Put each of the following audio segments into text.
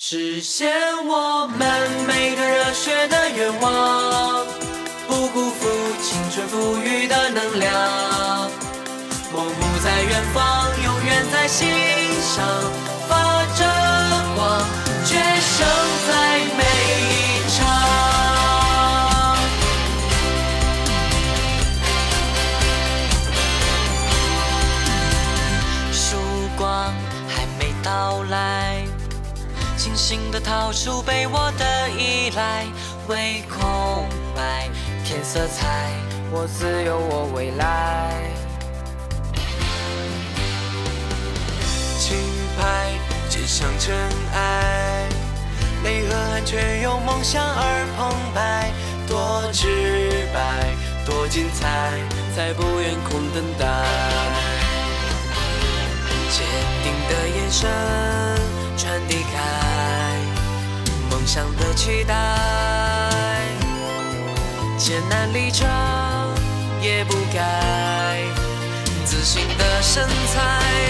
实现我们每个热血的愿望，不辜负青春赋予的能量。梦不在远方，永远在心上，发着光，决胜在每一场。曙光还没到来，清醒的逃出被我的依赖，为空白添色彩，我自有我未来。轻拍肩上尘埃，泪和汗却有梦想而澎湃，多直白，多精彩，才不愿空等待。坚定的眼神梦想的期待，艰难历程也不改。自信的身材，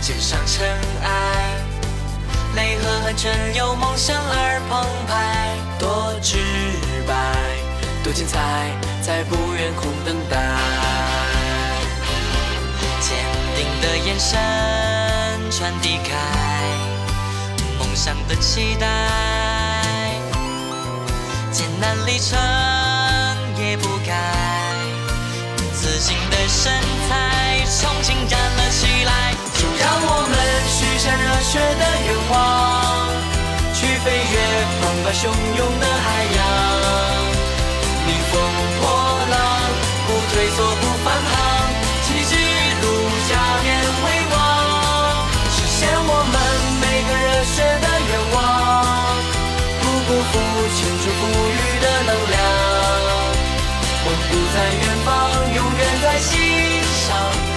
肩上尘埃，泪和汗全由梦想而澎湃，多直白，多精彩，才不愿空等待。坚定的眼神传递开。梦想的期待，艰难历程也不改，自信的身材憧憬燃汹涌的海洋。逆风破浪，不退缩不返航，旗帜如下面威望，实现我们每个热血的愿望，不辜负青春赋予的能量。梦不在远方，永远在心上。